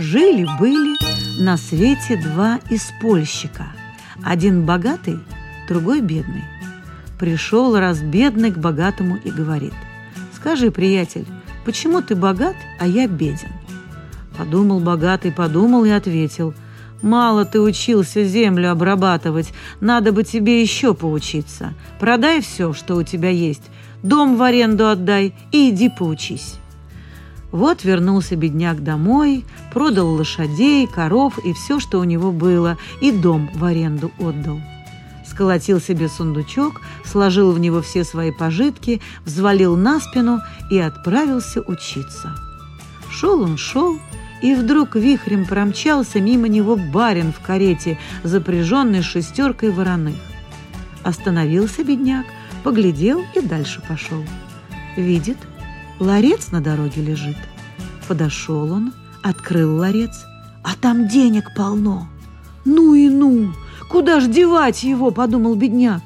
Жили-были на свете два испольщика Один богатый, другой бедный – Пришел раз бедный к богатому и говорит, «Скажи, приятель, почему ты богат, а я беден?» Подумал богатый, подумал и ответил, «Мало ты учился землю обрабатывать, надо бы тебе еще поучиться. Продай все, что у тебя есть, дом в аренду отдай и иди поучись». Вот вернулся бедняк домой, продал лошадей, коров и все, что у него было, и дом в аренду отдал сколотил себе сундучок, сложил в него все свои пожитки, взвалил на спину и отправился учиться. Шел он, шел, и вдруг вихрем промчался мимо него барин в карете, запряженный шестеркой вороных. Остановился бедняк, поглядел и дальше пошел. Видит, ларец на дороге лежит. Подошел он, открыл ларец, а там денег полно. Ну и ну! Куда ж девать его, подумал бедняк.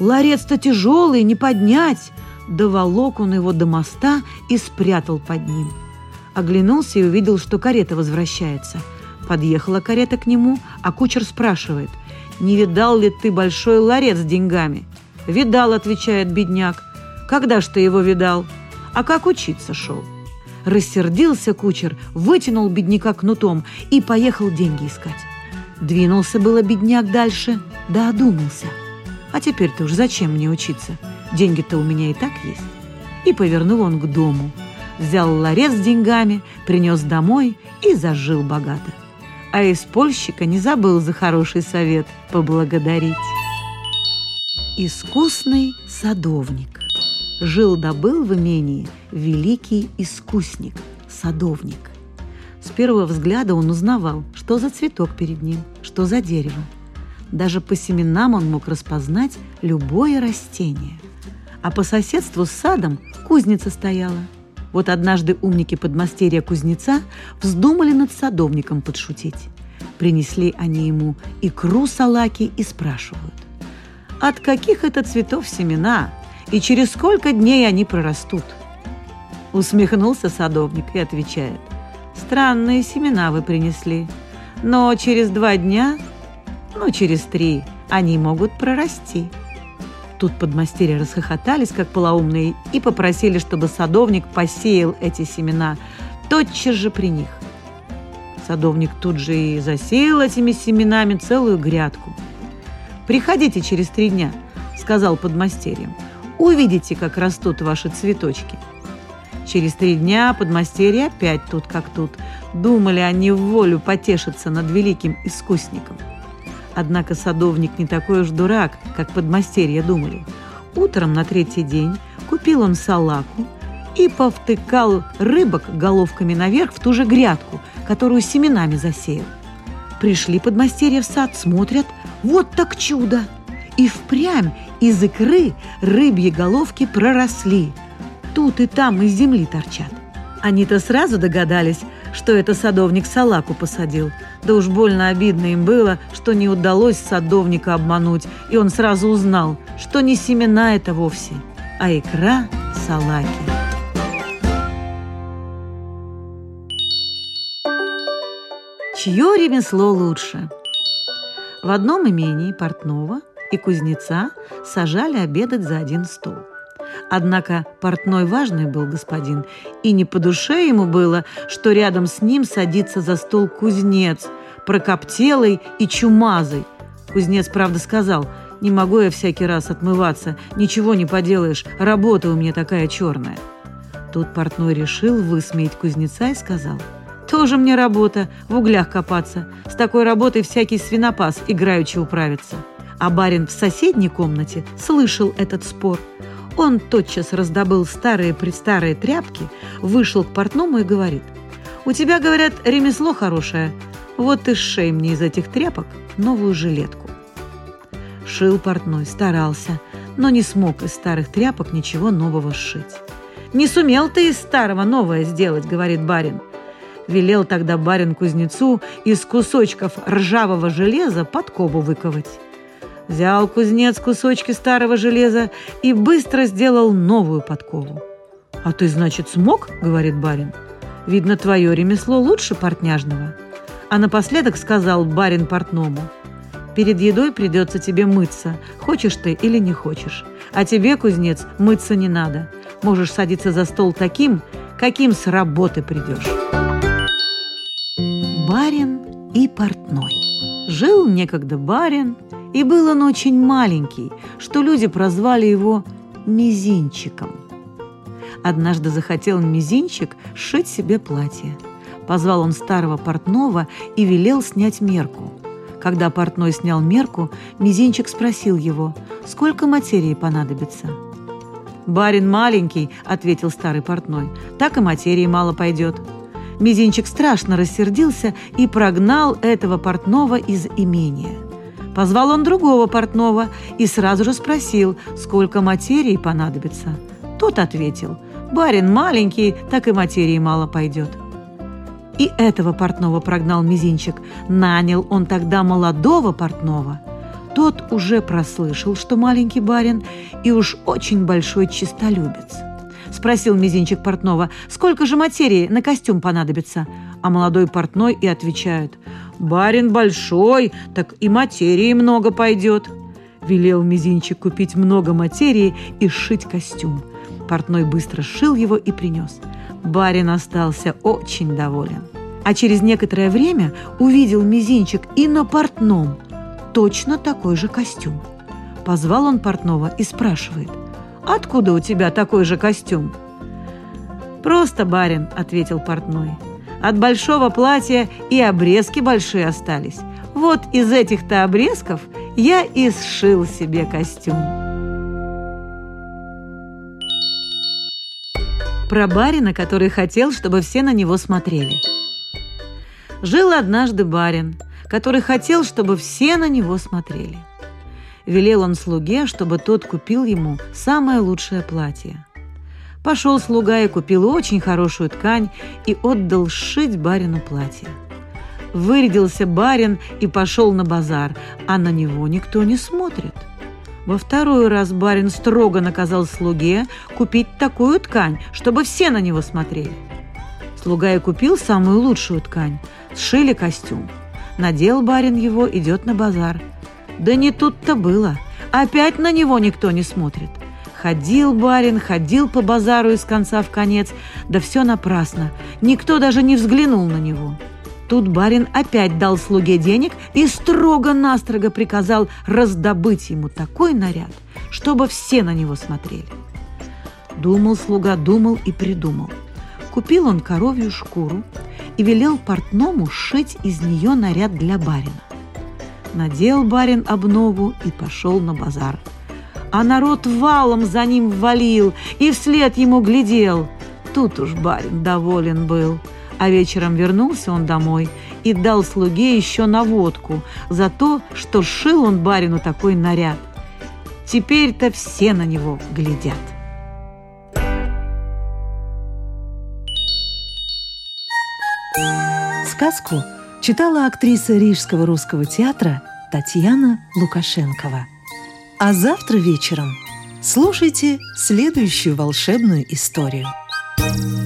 Ларец-то тяжелый, не поднять. Доволок он его до моста и спрятал под ним. Оглянулся и увидел, что карета возвращается. Подъехала карета к нему, а кучер спрашивает, «Не видал ли ты большой ларец с деньгами?» «Видал», — отвечает бедняк. «Когда ж ты его видал?» «А как учиться шел?» Рассердился кучер, вытянул бедняка кнутом и поехал деньги искать. Двинулся было бедняк дальше, да одумался. А теперь-то уж зачем мне учиться? Деньги-то у меня и так есть. И повернул он к дому. Взял ларец с деньгами, принес домой и зажил богато. А из польщика не забыл за хороший совет поблагодарить. Искусный садовник. Жил-добыл в имении великий искусник, садовник. С первого взгляда он узнавал, что за цветок перед ним, что за дерево. Даже по семенам он мог распознать любое растение. А по соседству с садом кузница стояла. Вот однажды умники подмастерья кузнеца вздумали над садовником подшутить. Принесли они ему икру салаки и спрашивают, «От каких это цветов семена и через сколько дней они прорастут?» Усмехнулся садовник и отвечает, Странные семена вы принесли. Но через два дня, ну, через три, они могут прорасти. Тут подмастерья расхохотались, как полоумные, и попросили, чтобы садовник посеял эти семена тотчас же при них. Садовник тут же и засеял этими семенами целую грядку. «Приходите через три дня», — сказал подмастерьям. «Увидите, как растут ваши цветочки». Через три дня подмастерья опять тут как тут. Думали они в волю потешиться над великим искусником. Однако садовник не такой уж дурак, как подмастерья думали. Утром на третий день купил он салаку и повтыкал рыбок головками наверх в ту же грядку, которую семенами засеял. Пришли подмастерья в сад, смотрят, вот так чудо! И впрямь из икры рыбьи головки проросли – тут и там из земли торчат. Они-то сразу догадались, что это садовник салаку посадил. Да уж больно обидно им было, что не удалось садовника обмануть, и он сразу узнал, что не семена это вовсе, а икра салаки. Чье ремесло лучше? В одном имении портного и кузнеца сажали обедать за один стол – Однако портной важный был господин, и не по душе ему было, что рядом с ним садится за стол кузнец, прокоптелый и чумазый. Кузнец, правда, сказал, «Не могу я всякий раз отмываться, ничего не поделаешь, работа у меня такая черная». Тут портной решил высмеять кузнеца и сказал, «Тоже мне работа, в углях копаться. С такой работой всякий свинопас играючи управится». А барин в соседней комнате слышал этот спор – он тотчас раздобыл старые-престарые тряпки, вышел к портному и говорит, У тебя, говорят, ремесло хорошее. Вот ты сшей мне из этих тряпок новую жилетку. Шил портной, старался, но не смог из старых тряпок ничего нового сшить. «Не сумел ты из старого новое сделать», — говорит барин. Велел тогда барин кузнецу из кусочков ржавого железа подкову выковать. Взял кузнец кусочки старого железа и быстро сделал новую подкову. «А ты, значит, смог?» — говорит барин. «Видно, твое ремесло лучше портняжного». А напоследок сказал барин портному. «Перед едой придется тебе мыться, хочешь ты или не хочешь. А тебе, кузнец, мыться не надо. Можешь садиться за стол таким, каким с работы придешь». Барин и портной. Жил некогда барин, и был он очень маленький, что люди прозвали его Мизинчиком. Однажды захотел Мизинчик сшить себе платье. Позвал он старого портного и велел снять мерку. Когда портной снял мерку, Мизинчик спросил его, сколько материи понадобится. «Барин маленький», — ответил старый портной, — «так и материи мало пойдет». Мизинчик страшно рассердился и прогнал этого портного из имения. Позвал он другого портного и сразу же спросил, сколько материи понадобится. Тот ответил, барин маленький, так и материи мало пойдет. И этого портного прогнал Мизинчик. Нанял он тогда молодого портного. Тот уже прослышал, что маленький барин, и уж очень большой чистолюбец. Спросил Мизинчик портного, сколько же материи на костюм понадобится, а молодой портной и отвечает, «Барин большой, так и материи много пойдет». Велел Мизинчик купить много материи и сшить костюм. Портной быстро сшил его и принес. Барин остался очень доволен. А через некоторое время увидел Мизинчик и на портном точно такой же костюм. Позвал он портного и спрашивает, «Откуда у тебя такой же костюм?» «Просто, барин», — ответил портной. От большого платья и обрезки большие остались. Вот из этих-то обрезков я и сшил себе костюм. Про барина, который хотел, чтобы все на него смотрели. Жил однажды барин, который хотел, чтобы все на него смотрели. Велел он слуге, чтобы тот купил ему самое лучшее платье. Пошел слуга и купил очень хорошую ткань и отдал сшить барину платье. Вырядился барин и пошел на базар, а на него никто не смотрит. Во второй раз барин строго наказал слуге купить такую ткань, чтобы все на него смотрели. Слуга и купил самую лучшую ткань, сшили костюм. Надел барин его, идет на базар. Да не тут-то было. Опять на него никто не смотрит. Ходил барин, ходил по базару из конца в конец, да все напрасно. Никто даже не взглянул на него. Тут барин опять дал слуге денег и строго-настрого приказал раздобыть ему такой наряд, чтобы все на него смотрели. Думал слуга, думал и придумал. Купил он коровью шкуру и велел портному сшить из нее наряд для барина. Надел барин обнову и пошел на базар – а народ валом за ним валил и вслед ему глядел. Тут уж барин доволен был. А вечером вернулся он домой и дал слуге еще наводку за то, что шил он барину такой наряд. Теперь-то все на него глядят. Сказку читала актриса Рижского русского театра Татьяна Лукашенкова. А завтра вечером слушайте следующую волшебную историю. thank you